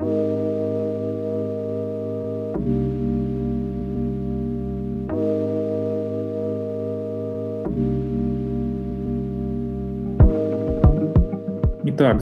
Итак,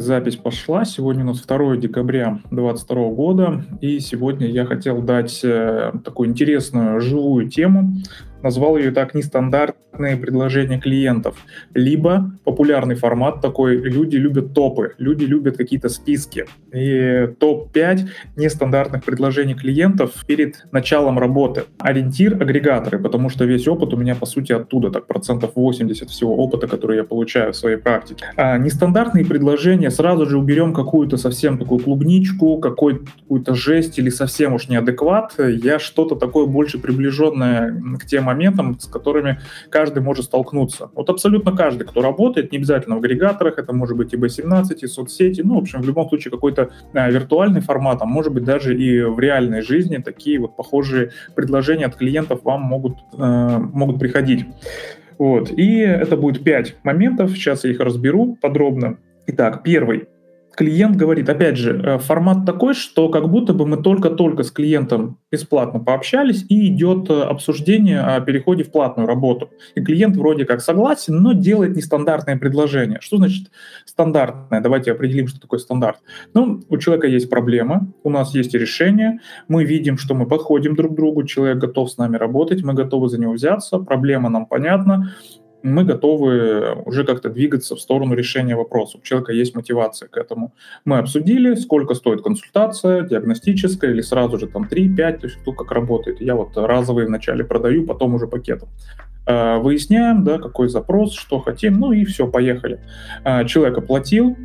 запись пошла. Сегодня у нас 2 декабря 2022 года, и сегодня я хотел дать э, такую интересную живую тему назвал ее так нестандартные предложения клиентов, либо популярный формат такой, люди любят топы, люди любят какие-то списки. И топ-5 нестандартных предложений клиентов перед началом работы. Ориентир — агрегаторы, потому что весь опыт у меня, по сути, оттуда, так процентов 80 всего опыта, который я получаю в своей практике. А нестандартные предложения сразу же уберем какую-то совсем такую клубничку, какую-то жесть или совсем уж неадекват. Я что-то такое больше приближенное к тем моментам, с которыми каждый может столкнуться. Вот абсолютно каждый, кто работает, не обязательно в агрегаторах, это может быть и B17, и соцсети, ну, в общем, в любом случае какой-то а, виртуальный формат, а может быть даже и в реальной жизни такие вот похожие предложения от клиентов вам могут, э, могут приходить. Вот. И это будет пять моментов, сейчас я их разберу подробно. Итак, первый клиент говорит, опять же, э, формат такой, что как будто бы мы только-только с клиентом бесплатно пообщались, и идет э, обсуждение о переходе в платную работу. И клиент вроде как согласен, но делает нестандартное предложение. Что значит стандартное? Давайте определим, что такое стандарт. Ну, у человека есть проблема, у нас есть решение, мы видим, что мы подходим друг к другу, человек готов с нами работать, мы готовы за него взяться, проблема нам понятна, мы готовы уже как-то двигаться в сторону решения вопроса. У человека есть мотивация к этому. Мы обсудили, сколько стоит консультация, диагностическая или сразу же там 3-5, то есть кто как работает. Я вот разовые вначале продаю, потом уже пакетом. А, выясняем, да, какой запрос, что хотим, ну и все, поехали. А, человек оплатил,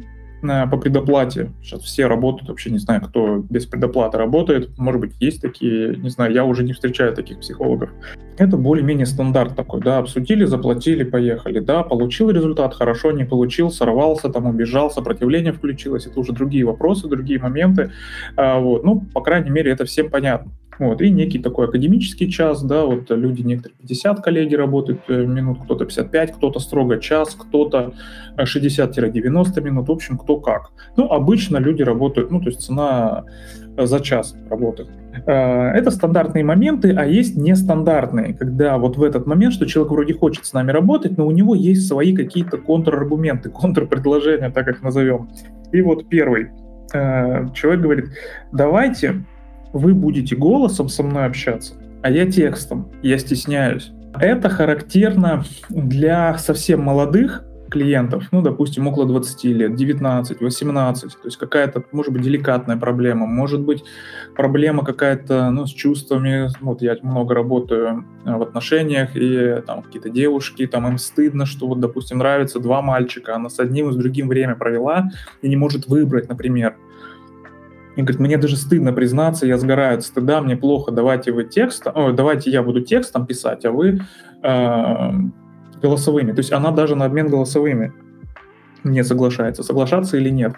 по предоплате. Сейчас все работают, вообще не знаю, кто без предоплаты работает. Может быть, есть такие, не знаю, я уже не встречаю таких психологов. Это более-менее стандарт такой, да, обсудили, заплатили, поехали, да, получил результат, хорошо, не получил, сорвался, там, убежал, сопротивление включилось, это уже другие вопросы, другие моменты, а, вот, ну, по крайней мере, это всем понятно. Вот, и некий такой академический час, да, вот люди некоторые 50 коллеги работают э, минут, кто-то 55, кто-то строго час, кто-то 60-90 э, минут, в общем, кто как. Ну, обычно люди работают, ну, то есть цена э, за час работы. Это стандартные моменты, а есть нестандартные, когда вот в этот момент, что человек вроде хочет с нами работать, но у него есть свои какие-то контраргументы, контрпредложения, так их назовем. И вот первый. Человек говорит, давайте вы будете голосом со мной общаться, а я текстом, я стесняюсь. Это характерно для совсем молодых клиентов, ну, допустим, около 20 лет, 19, 18, то есть какая-то, может быть, деликатная проблема, может быть, проблема какая-то, ну, с чувствами, вот я много работаю э, в отношениях, и там какие-то девушки, там им стыдно, что вот, допустим, нравится два мальчика, она с одним и с другим время провела и не может выбрать, например, и говорит, мне даже стыдно признаться, я сгораю от стыда, мне плохо, давайте вы текст, о, давайте я буду текстом писать, а вы э, голосовыми. То есть она даже на обмен голосовыми не соглашается, соглашаться или нет.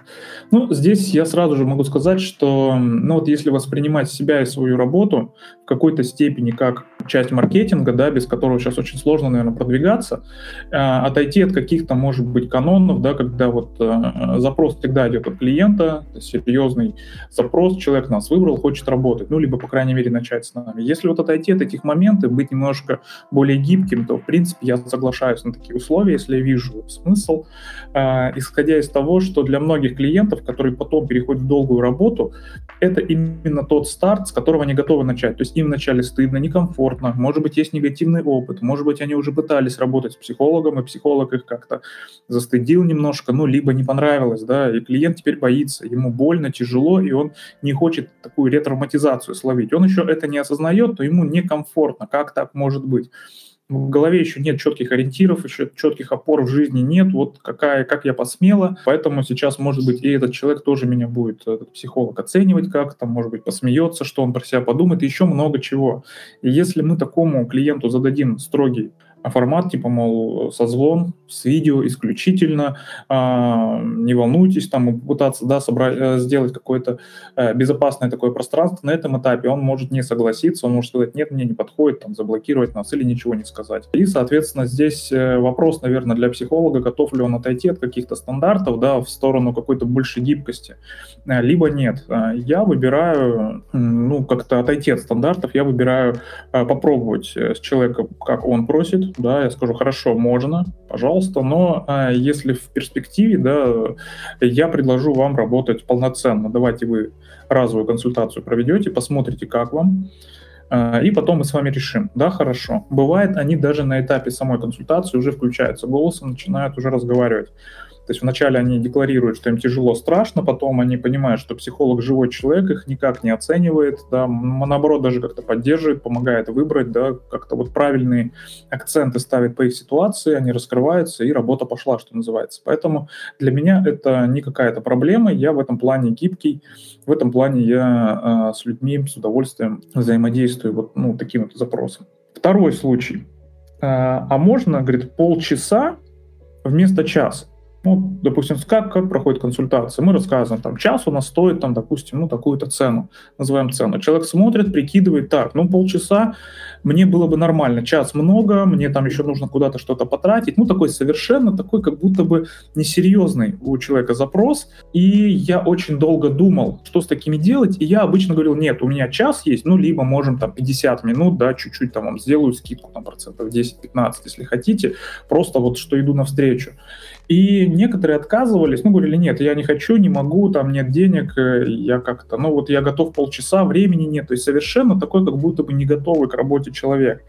Ну, здесь я сразу же могу сказать, что, ну вот если воспринимать себя и свою работу в какой-то степени как часть маркетинга, да, без которого сейчас очень сложно, наверное, продвигаться, э, отойти от каких-то, может быть, канонов, да, когда вот э, запрос всегда идет от клиента, серьезный запрос, человек нас выбрал, хочет работать, ну, либо, по крайней мере, начать с нами. Если вот отойти от этих моментов, быть немножко более гибким, то, в принципе, я соглашаюсь на такие условия, если я вижу смысл, э, исходя из того, что для многих клиентов, которые потом переходят в долгую работу, это именно тот старт, с которого они готовы начать. То есть им вначале стыдно, некомфортно, может быть, есть негативный опыт, может быть, они уже пытались работать с психологом, и психолог их как-то застыдил немножко, ну, либо не понравилось, да, и клиент теперь боится, ему больно, тяжело, и он не хочет такую ретравматизацию словить. Он еще это не осознает, то ему некомфортно, как так может быть в голове еще нет четких ориентиров, еще четких опор в жизни нет, вот какая, как я посмела, поэтому сейчас, может быть, и этот человек тоже меня будет, этот психолог, оценивать как-то, может быть, посмеется, что он про себя подумает, и еще много чего. И если мы такому клиенту зададим строгий формат типа, мол, созвон с видео исключительно, а, не волнуйтесь, там попытаться да, собрать, э, сделать какое-то э, безопасное такое пространство, на этом этапе он может не согласиться, он может сказать, нет, мне не подходит, там, заблокировать нас или ничего не сказать. И, соответственно, здесь э, вопрос, наверное, для психолога, готов ли он отойти от каких-то стандартов, да, в сторону какой-то большей гибкости, либо нет. Я выбираю, ну, как-то отойти от стандартов, я выбираю попробовать с человеком, как он просит, да, я скажу, хорошо, можно, пожалуйста, но а, если в перспективе, да, я предложу вам работать полноценно, давайте вы разовую консультацию проведете, посмотрите, как вам, а, и потом мы с вами решим. Да, хорошо. Бывает, они даже на этапе самой консультации уже включаются голосом, начинают уже разговаривать. То есть вначале они декларируют, что им тяжело, страшно, потом они понимают, что психолог живой человек, их никак не оценивает, да, наоборот, даже как-то поддерживает, помогает выбрать, да, как-то вот правильные акценты ставит по их ситуации, они раскрываются, и работа пошла, что называется. Поэтому для меня это не какая-то проблема, я в этом плане гибкий, в этом плане я э, с людьми с удовольствием взаимодействую вот ну, таким вот запросом. Второй случай. Э, а можно, говорит, полчаса вместо часа? Ну, допустим, как, как проходит консультация? Мы рассказываем, там, час у нас стоит, там, допустим, ну, такую-то цену, называем цену. Человек смотрит, прикидывает, так, ну, полчаса мне было бы нормально, час много, мне там еще нужно куда-то что-то потратить. Ну, такой совершенно, такой как будто бы несерьезный у человека запрос. И я очень долго думал, что с такими делать, и я обычно говорил, нет, у меня час есть, ну, либо можем там 50 минут, да, чуть-чуть там вам сделаю скидку, там, процентов 10-15, если хотите, просто вот что иду навстречу. И некоторые отказывались, ну, говорили, нет, я не хочу, не могу, там нет денег, э, я как-то, ну, вот я готов полчаса, времени нет. То есть совершенно такой, как будто бы не готовый к работе человек.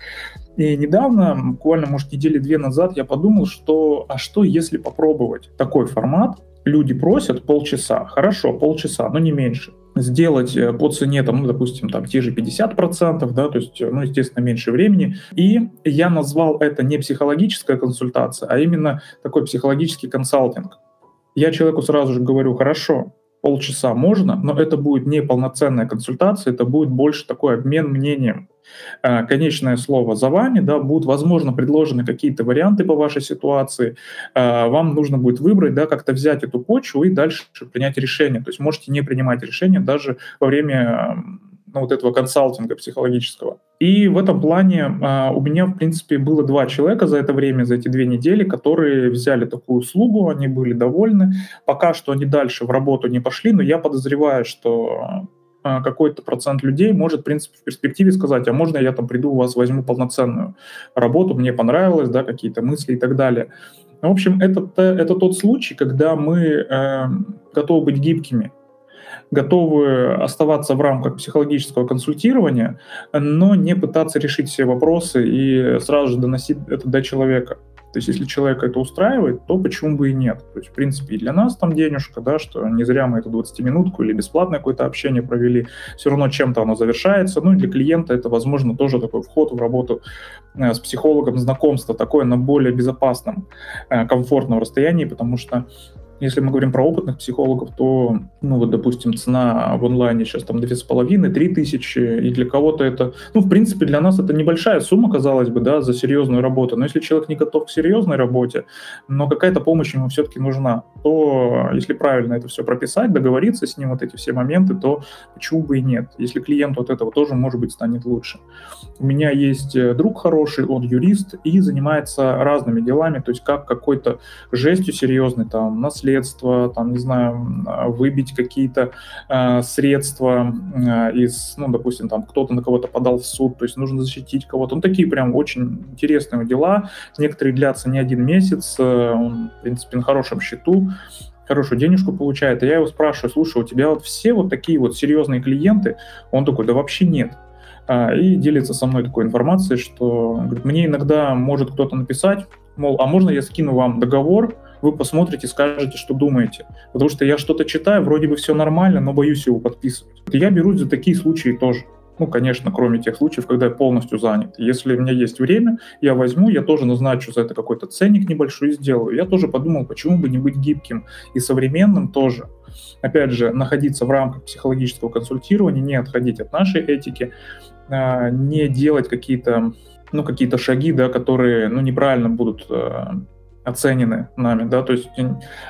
И недавно, буквально, может, недели две назад, я подумал, что, а что, если попробовать такой формат, люди просят полчаса, хорошо, полчаса, но не меньше сделать э, по цене, там, ну, допустим, там, те же 50%, да, то есть, ну, естественно, меньше времени. И я назвал это не психологическая консультация, а именно такой психологический консалтинг. Я человеку сразу же говорю, хорошо, полчаса можно, но это будет не полноценная консультация, это будет больше такой обмен мнением. Э, конечное слово за вами, да, будут, возможно, предложены какие-то варианты по вашей ситуации, э, вам нужно будет выбрать, да, как-то взять эту почву и дальше принять решение. То есть можете не принимать решение даже во время ну, вот этого консалтинга психологического. И в этом плане а, у меня, в принципе, было два человека за это время, за эти две недели, которые взяли такую услугу, они были довольны. Пока что они дальше в работу не пошли, но я подозреваю, что а, какой-то процент людей может, в принципе, в перспективе сказать, а можно я там приду у вас возьму полноценную работу, мне понравилось, да, какие-то мысли и так далее. В общем, это, это тот случай, когда мы э, готовы быть гибкими, готовы оставаться в рамках психологического консультирования, но не пытаться решить все вопросы и сразу же доносить это до человека. То есть, если человека это устраивает, то почему бы и нет? То есть, в принципе, и для нас там денежка, да, что не зря мы эту 20-минутку или бесплатное какое-то общение провели, все равно чем-то оно завершается. Ну и для клиента это, возможно, тоже такой вход в работу э, с психологом, знакомство такое на более безопасном, э, комфортном расстоянии, потому что если мы говорим про опытных психологов, то, ну вот, допустим, цена в онлайне сейчас там 2,5-3 тысячи, и для кого-то это, ну, в принципе, для нас это небольшая сумма, казалось бы, да, за серьезную работу, но если человек не готов к серьезной работе, но какая-то помощь ему все-таки нужна, то если правильно это все прописать, договориться с ним, вот эти все моменты, то почему бы и нет, если клиенту от этого тоже, может быть, станет лучше. У меня есть э, друг хороший, он юрист и занимается разными делами, то есть как какой-то жестью серьезной, там, наследство, наследство, там, не знаю, а, выбить какие-то э, средства э, из, ну, допустим, там кто-то на кого-то подал в суд, то есть нужно защитить кого-то. Ну, такие прям очень интересные дела. Некоторые длятся не один месяц, э, он, в принципе, на хорошем счету хорошую денежку получает. И я его спрашиваю, слушай, у тебя вот все вот такие вот серьезные клиенты? Он такой, да вообще нет. И делится со мной такой информацией, что говорит, мне иногда может кто-то написать, мол, а можно я скину вам договор, вы посмотрите, скажете, что думаете. Потому что я что-то читаю, вроде бы все нормально, но боюсь его подписывать. Я берусь за такие случаи тоже. Ну, конечно, кроме тех случаев, когда я полностью занят. Если у меня есть время, я возьму, я тоже назначу за это какой-то ценник небольшой и сделаю. Я тоже подумал, почему бы не быть гибким и современным тоже. Опять же, находиться в рамках психологического консультирования, не отходить от нашей этики, а, не делать какие-то ну, какие-то шаги, да, которые, ну, неправильно будут оценены нами, да, то есть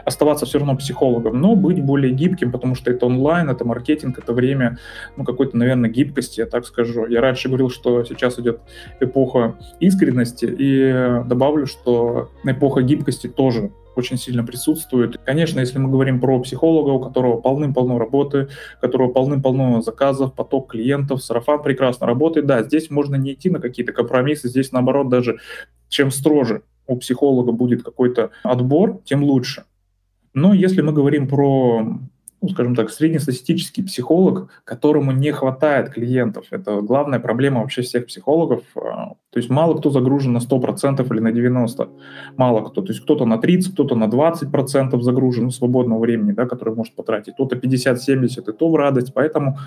оставаться все равно психологом, но быть более гибким, потому что это онлайн, это маркетинг, это время, ну, какой-то, наверное, гибкости, я так скажу. Я раньше говорил, что сейчас идет эпоха искренности, и добавлю, что эпоха гибкости тоже очень сильно присутствует. Конечно, если мы говорим про психолога, у которого полным-полно работы, у которого полным-полно заказов, поток клиентов, сарафан прекрасно работает, да, здесь можно не идти на какие-то компромиссы, здесь наоборот даже чем строже у психолога будет какой-то отбор, тем лучше. Но если мы говорим про, ну, скажем так, среднестатистический психолог, которому не хватает клиентов, это главная проблема вообще всех психологов. А, то есть мало кто загружен на 100% или на 90%. Мало кто. То есть кто-то на 30%, кто-то на 20% загружен свободного времени, да, который может потратить. Кто-то 50-70, и то в радость. Поэтому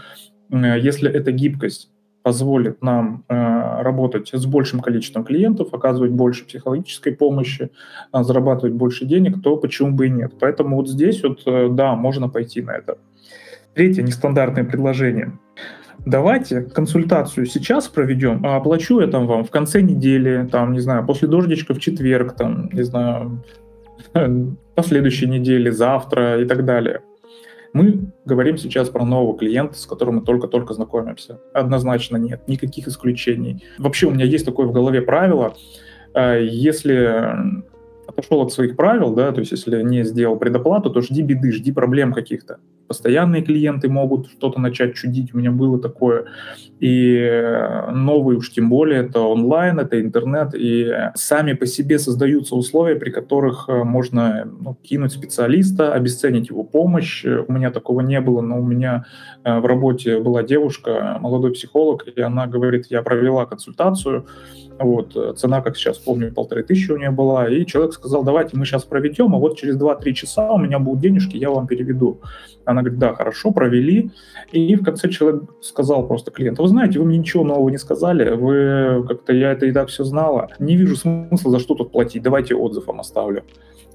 если это гибкость, позволит нам э, работать с большим количеством клиентов, оказывать больше психологической помощи, э, зарабатывать больше денег, то почему бы и нет. Поэтому вот здесь вот, э, да, можно пойти на это. Третье нестандартное предложение. Давайте консультацию сейчас проведем, а оплачу я там вам в конце недели, там, не знаю, после дождичка в четверг, там, не знаю, по следующей неделе, завтра и так далее. Мы говорим сейчас про нового клиента, с которым мы только-только знакомимся. Однозначно нет, никаких исключений. Вообще у меня есть такое в голове правило, э, если отошел от своих правил, да, то есть если не сделал предоплату, то жди беды, жди проблем каких-то. Постоянные клиенты могут что-то начать чудить, у меня было такое. И новые уж тем более, это онлайн, это интернет, и сами по себе создаются условия, при которых э, можно ну, кинуть специалиста, обесценить его помощь. У меня такого не было, но у меня э, в работе была девушка, молодой психолог, и она говорит, я провела консультацию, вот, э, цена, как сейчас помню, полторы тысячи у нее была. И человек сказал, давайте мы сейчас проведем, а вот через 2-3 часа у меня будут денежки, я вам переведу. Она говорит, да, хорошо, провели. И в конце человек сказал просто клиенту, вы знаете, вы мне ничего нового не сказали, вы как-то, я это и так все знала. Не вижу смысла, за что тут платить, давайте отзыв вам оставлю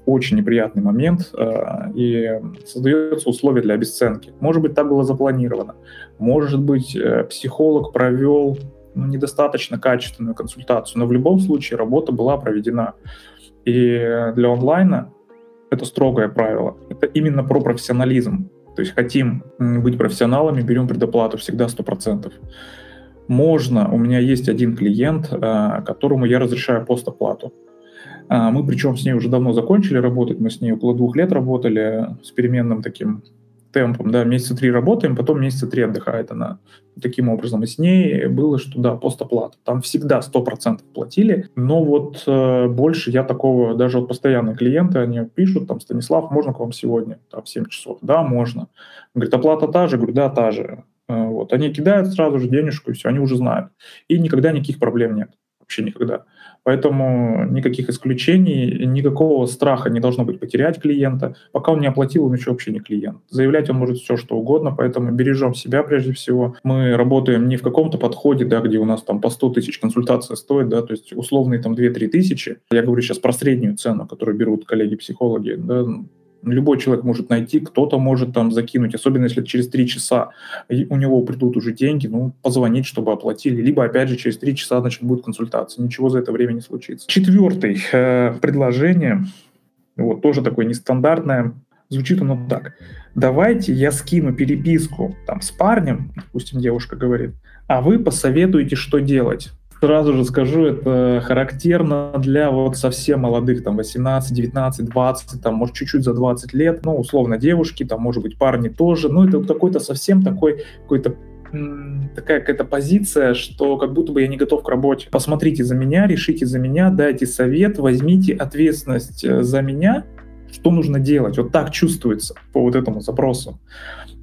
очень неприятный момент, э, и создается условие для обесценки. Может быть, так было запланировано. Может быть, э, психолог провел ну, недостаточно качественную консультацию, но в любом случае работа была проведена. И для онлайна это строгое правило. Это именно про профессионализм. То есть хотим быть профессионалами, берем предоплату всегда 100%. Можно, у меня есть один клиент, э, которому я разрешаю постоплату. А, мы причем с ней уже давно закончили работать, мы с ней около двух лет работали с переменным таким темпом, да, месяца три работаем, потом месяца три отдыхает она. Таким образом, и с ней было, что да, постоплата. Там всегда 100% платили, но вот э, больше я такого, даже вот постоянные клиенты, они пишут, там, Станислав, можно к вам сегодня, там, в 7 часов? Да, можно. Говорит, оплата та же? Говорю, да, та же. Э, вот. Они кидают сразу же денежку, и все, они уже знают. И никогда никаких проблем нет. Вообще никогда. Поэтому никаких исключений, никакого страха не должно быть потерять клиента. Пока он не оплатил, он еще вообще не клиент. Заявлять он может все, что угодно, поэтому бережем себя прежде всего. Мы работаем не в каком-то подходе, да, где у нас там по 100 тысяч консультация стоит, да, то есть условные там 2-3 тысячи. Я говорю сейчас про среднюю цену, которую берут коллеги-психологи. Да, любой человек может найти, кто-то может там закинуть, особенно если через три часа у него придут уже деньги, ну, позвонить, чтобы оплатили, либо, опять же, через три часа, значит, будет консультация, ничего за это время не случится. Четвертое э, предложение, вот, тоже такое нестандартное, звучит оно так. Давайте я скину переписку там с парнем, допустим, девушка говорит, а вы посоветуете, что делать. Сразу же скажу, это характерно для вот совсем молодых, там 18, 19, 20, там может чуть-чуть за 20 лет, ну условно девушки, там может быть парни тоже, ну это какой-то совсем такой какой-то такая какая-то позиция, что как будто бы я не готов к работе. Посмотрите за меня, решите за меня, дайте совет, возьмите ответственность э, за меня, что нужно делать. Вот так чувствуется по вот этому запросу.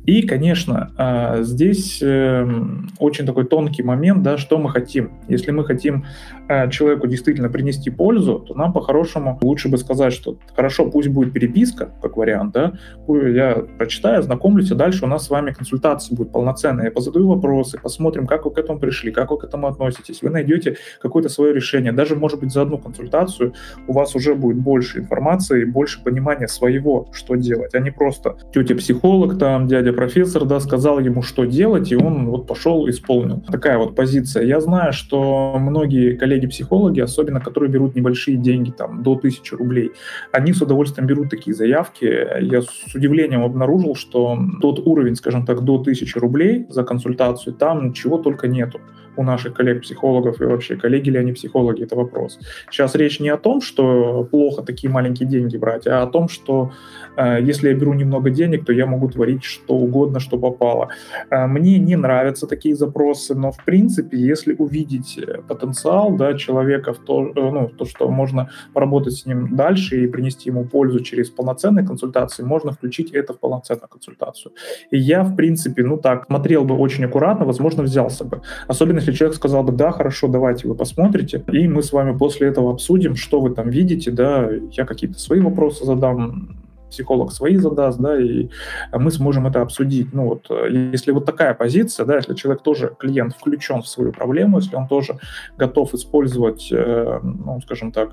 И, конечно, а, здесь эм, очень такой тонкий момент, да, что мы хотим. Если мы хотим а, человеку действительно принести пользу, то нам по-хорошему лучше бы сказать, что хорошо, пусть будет переписка, как вариант, да, я прочитаю, ознакомлюсь, а дальше у нас с вами консультация будет полноценная. Я позадаю вопросы, посмотрим, как вы к этому пришли, как вы к этому относитесь. Вы найдете какое-то свое решение. Даже, может быть, за одну консультацию у вас уже будет больше информации, больше понимания своего, что делать, а не просто тетя психолог, там, дядя профессор, да, сказал ему, что делать, и он вот пошел, исполнил. Такая вот позиция. Я знаю, что многие коллеги-психологи, особенно которые берут небольшие деньги, там, до тысячи рублей, они с удовольствием берут такие заявки. Я с удивлением обнаружил, что тот уровень, скажем так, до тысячи рублей за консультацию, там чего только нету у наших коллег-психологов и вообще коллеги ли они психологи, это вопрос. Сейчас речь не о том, что плохо такие маленькие деньги брать, а о том, что э, если я беру немного денег, то я могу творить что угодно, что попало. Э, мне не нравятся такие запросы, но в принципе, если увидеть э, потенциал да, человека в то, э, ну, то, что можно поработать с ним дальше и принести ему пользу через полноценные консультации, можно включить это в полноценную консультацию. И я, в принципе, ну так, смотрел бы очень аккуратно, возможно, взялся бы. Особенно если человек сказал бы, да, хорошо, давайте вы посмотрите, и мы с вами после этого обсудим, что вы там видите, да, я какие-то свои вопросы задам, психолог свои задаст, да, и мы сможем это обсудить. Ну вот, э, если вот такая позиция, да, если человек тоже, клиент включен в свою проблему, если он тоже готов использовать, э, ну, скажем так,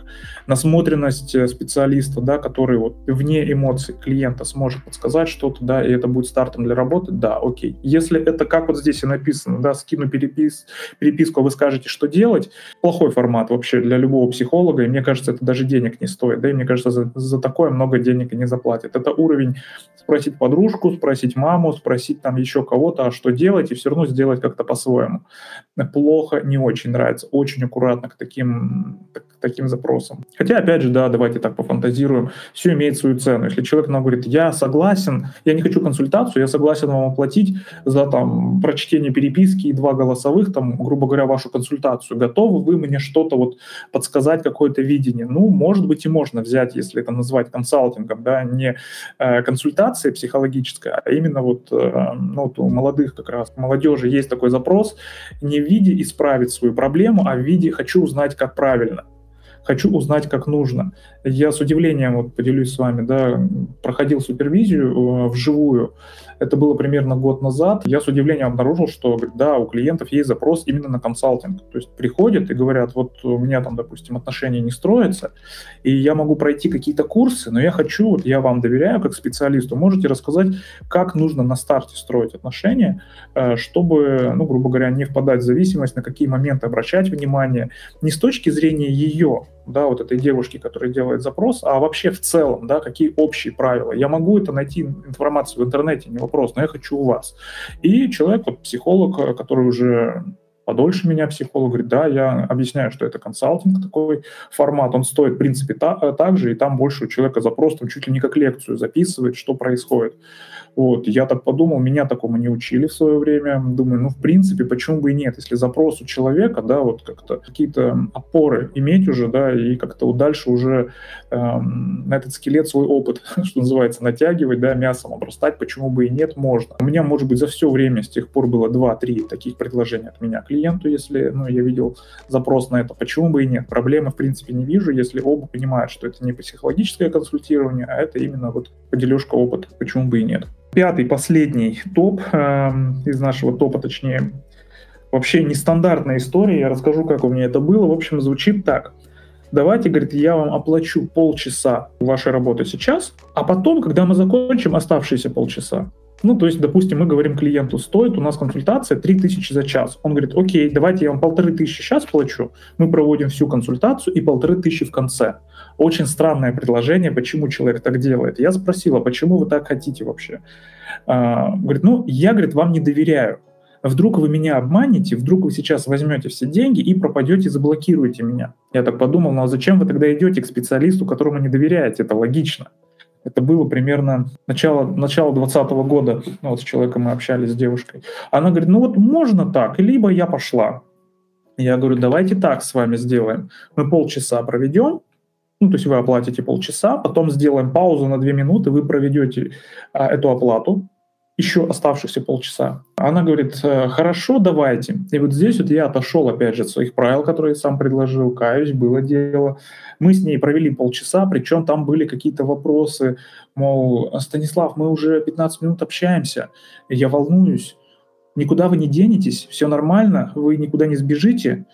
насмотренность э, специалиста, да, который вот вне эмоций клиента сможет подсказать что-то, да, и это будет стартом для работы, да, окей. Если это, как вот здесь и написано, да, скину перепис, переписку, а вы скажете, что делать, плохой формат вообще для любого психолога, и мне кажется, это даже денег не стоит, да, и мне кажется, за, за такое много денег и не заплатят платит. Это уровень спросить подружку, спросить маму, спросить там еще кого-то, а что делать, и все равно сделать как-то по-своему. Плохо, не очень нравится. Очень аккуратно к таким, таким запросам. Хотя, опять же, да, давайте так пофантазируем, все имеет свою цену. Если человек нам говорит, я согласен, я не хочу консультацию, я согласен вам оплатить за там прочтение переписки и два голосовых, там, грубо говоря, вашу консультацию, готовы вы мне что-то вот подсказать, какое-то видение? Ну, может быть, и можно взять, если это назвать консалтингом, да, не э, консультация психологическая, а именно вот, э, ну, вот у молодых как раз, молодежи есть такой запрос не в виде исправить свою проблему, а в виде «хочу узнать, как правильно» хочу узнать, как нужно. Я с удивлением, вот поделюсь с вами, да, проходил супервизию э, вживую, это было примерно год назад, я с удивлением обнаружил, что, да, у клиентов есть запрос именно на консалтинг. То есть приходят и говорят, вот у меня там, допустим, отношения не строятся, и я могу пройти какие-то курсы, но я хочу, вот я вам доверяю как специалисту, можете рассказать, как нужно на старте строить отношения, э, чтобы, ну, грубо говоря, не впадать в зависимость, на какие моменты обращать внимание, не с точки зрения ее, да, вот этой девушки, которая делает запрос, а вообще в целом, да, какие общие правила. Я могу это найти информацию в интернете, не но я хочу у вас. И человек, вот психолог, который уже подольше меня психолог говорит, да, я объясняю, что это консалтинг, такой формат, он стоит, в принципе, та, так же, и там больше у человека запрос, там чуть ли не как лекцию записывает, что происходит. Вот, я так подумал, меня такому не учили в свое время. Думаю, ну, в принципе, почему бы и нет? Если запрос у человека, да, вот как-то какие-то опоры иметь уже, да, и как-то дальше уже эм, на этот скелет свой опыт, что называется, натягивать, да, мясом обрастать, почему бы и нет, можно. У меня, может быть, за все время с тех пор было 2-3 таких предложения от меня клиенту, если, ну, я видел запрос на это, почему бы и нет. Проблемы, в принципе, не вижу, если оба понимают, что это не психологическое консультирование, а это именно вот подележка опыта, почему бы и нет. Пятый, последний топ э, из нашего топа, точнее, вообще нестандартная история. Я расскажу, как у меня это было. В общем, звучит так. Давайте, говорит, я вам оплачу полчаса вашей работы сейчас, а потом, когда мы закончим оставшиеся полчаса, ну, то есть, допустим, мы говорим клиенту, стоит у нас консультация 3000 за час. Он говорит, окей, давайте я вам полторы тысячи сейчас плачу, мы проводим всю консультацию и полторы тысячи в конце. Очень странное предложение, почему человек так делает. Я спросила, почему вы так хотите вообще? А, говорит, ну, я, говорит, вам не доверяю. Вдруг вы меня обманете, вдруг вы сейчас возьмете все деньги и пропадете, заблокируете меня. Я так подумал, ну а зачем вы тогда идете к специалисту, которому не доверяете? Это логично. Это было примерно начало, начало 2020 года. Ну, вот с человеком мы общались, с девушкой. Она говорит, ну вот можно так, либо я пошла. Я говорю, давайте так с вами сделаем. Мы полчаса проведем, ну, то есть вы оплатите полчаса, потом сделаем паузу на две минуты, вы проведете а, эту оплату, еще оставшихся полчаса. Она говорит, «Э, хорошо, давайте. И вот здесь вот я отошел, опять же, от своих правил, которые сам предложил, каюсь, было дело. Мы с ней провели полчаса, причем там были какие-то вопросы, мол, Станислав, мы уже 15 минут общаемся, я волнуюсь, никуда вы не денетесь, все нормально, вы никуда не сбежите,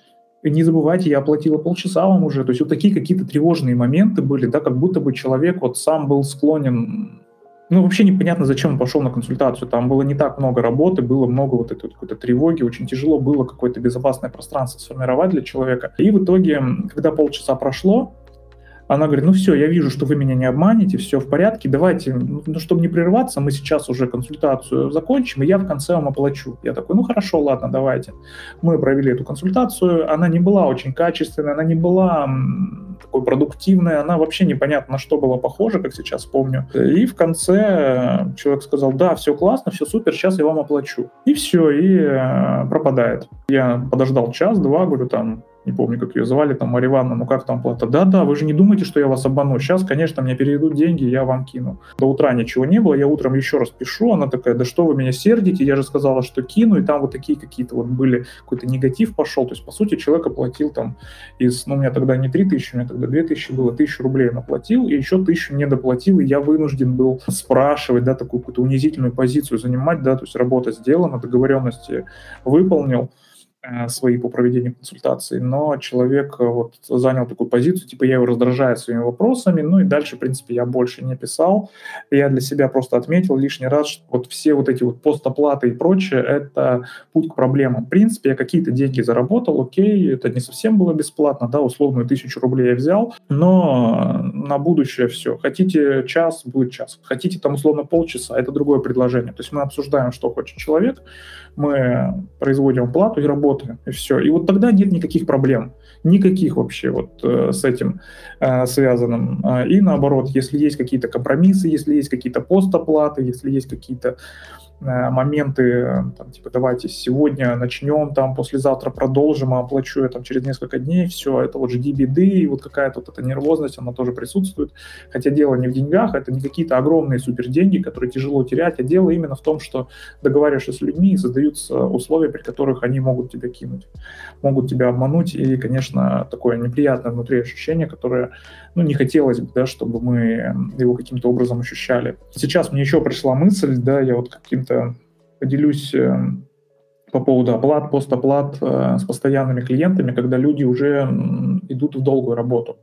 не забывайте, я оплатила полчаса вам уже. То есть вот такие какие-то тревожные моменты были, да, как будто бы человек вот сам был склонен Ну, вообще непонятно, зачем он пошел на консультацию. Там было не так много работы, было много вот этой вот какой-то тревоги, очень тяжело было какое-то безопасное пространство сформировать для человека. И в итоге, когда полчаса прошло, она говорит, ну все, я вижу, что вы меня не обманете, все в порядке, давайте, ну, чтобы не прерываться, мы сейчас уже консультацию закончим, и я в конце вам оплачу. Я такой, ну хорошо, ладно, давайте. Мы провели эту консультацию, она не была очень качественная, она не была такой продуктивная, она вообще непонятно на что была похожа, как сейчас помню. И в конце человек сказал, да, все классно, все супер, сейчас я вам оплачу. И все, и э, пропадает. Я подождал час-два, говорю, там, не помню, как ее звали, там, Марья Ивановна, ну как там плата? Да-да, вы же не думаете, что я вас обману. Сейчас, конечно, мне переведут деньги, я вам кину. До утра ничего не было, я утром еще раз пишу, она такая, да что вы меня сердите, я же сказала, что кину, и там вот такие какие-то вот были, какой-то негатив пошел, то есть, по сути, человек оплатил там из, ну, у меня тогда не 3 тысячи, у меня тогда 2 тысячи было, тысячу рублей он оплатил, и еще тысячу не доплатил, и я вынужден был спрашивать, да, такую какую-то унизительную позицию занимать, да, то есть работа сделана, договоренности выполнил, свои по проведению консультаций, но человек э, вот занял такую позицию, типа я его раздражаю своими вопросами, ну и дальше, в принципе, я больше не писал. Я для себя просто отметил лишний раз, что вот все вот эти вот постоплаты и прочее, это путь к проблемам. В принципе, я какие-то деньги заработал, окей, это не совсем было бесплатно, да, условную тысячу рублей я взял, но на будущее все. Хотите час, будет час. Хотите там условно полчаса, это другое предложение. То есть мы обсуждаем, что хочет человек, мы производим плату и работаем, и все. И вот тогда нет никаких проблем, никаких вообще вот э, с этим э, связанным. А, и наоборот, если есть какие-то компромиссы, если есть какие-то постоплаты, если есть какие-то Э, моменты, там, типа, давайте сегодня начнем, там, послезавтра продолжим, а оплачу я там через несколько дней, все, это вот жди беды, и вот какая-то вот эта нервозность, она тоже присутствует, хотя дело не в деньгах, это не какие-то огромные супер деньги, которые тяжело терять, а дело именно в том, что договариваешься с людьми и создаются условия, при которых они могут тебя кинуть, могут тебя обмануть, и, конечно, такое неприятное внутри ощущение, которое, ну, не хотелось бы, да, чтобы мы его каким-то образом ощущали. Сейчас мне еще пришла мысль, да, я вот каким каким-то поделюсь э, по поводу оплат, постоплат э, с постоянными клиентами, когда люди уже идут в долгую работу.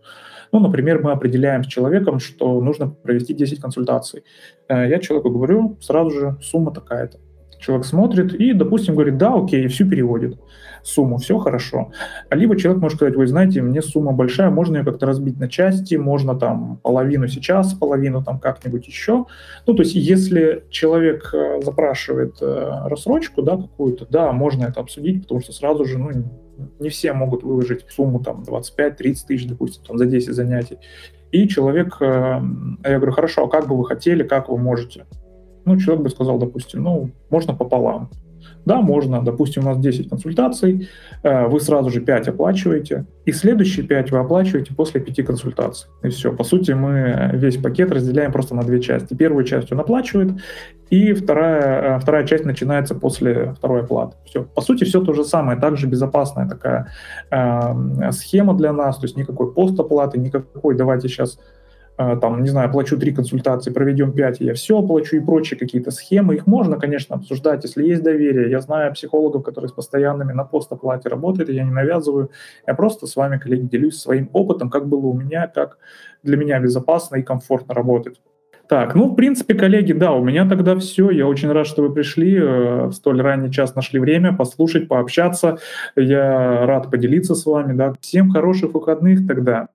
Ну, например, мы определяем с человеком, что нужно провести 10 консультаций. Э, я человеку говорю сразу же, сумма такая-то. Человек смотрит и, допустим, говорит, да, окей, всю переводит сумму, все хорошо. Либо человек может сказать, вы знаете, мне сумма большая, можно ее как-то разбить на части, можно там половину сейчас, половину там как-нибудь еще. Ну, то есть если человек э, запрашивает э, рассрочку, да, какую-то, да, можно это обсудить, потому что сразу же, ну, не все могут выложить сумму там 25-30 тысяч, допустим, там, за 10 занятий. И человек, э, я говорю, хорошо, а как бы вы хотели, как вы можете? Ну, человек бы сказал, допустим, ну, можно пополам. Да, можно. Допустим, у нас 10 консультаций, э, вы сразу же 5 оплачиваете, и следующие 5 вы оплачиваете после 5 консультаций. И все. По сути, мы весь пакет разделяем просто на две части. Первую часть он оплачивает, и вторая, э, вторая часть начинается после второй оплаты. Все. По сути, все то же самое. Также безопасная такая э, схема для нас, то есть никакой постоплаты, никакой давайте сейчас там, не знаю, плачу три консультации, проведем пять, я все оплачу и прочие какие-то схемы. Их можно, конечно, обсуждать, если есть доверие. Я знаю психологов, которые с постоянными на постоплате работают, я не навязываю. Я просто с вами, коллеги, делюсь своим опытом, как было у меня, как для меня безопасно и комфортно работать. Так, ну, в принципе, коллеги, да, у меня тогда все. Я очень рад, что вы пришли, э, в столь ранний час нашли время послушать, пообщаться. Я рад поделиться с вами, да. Всем хороших выходных тогда.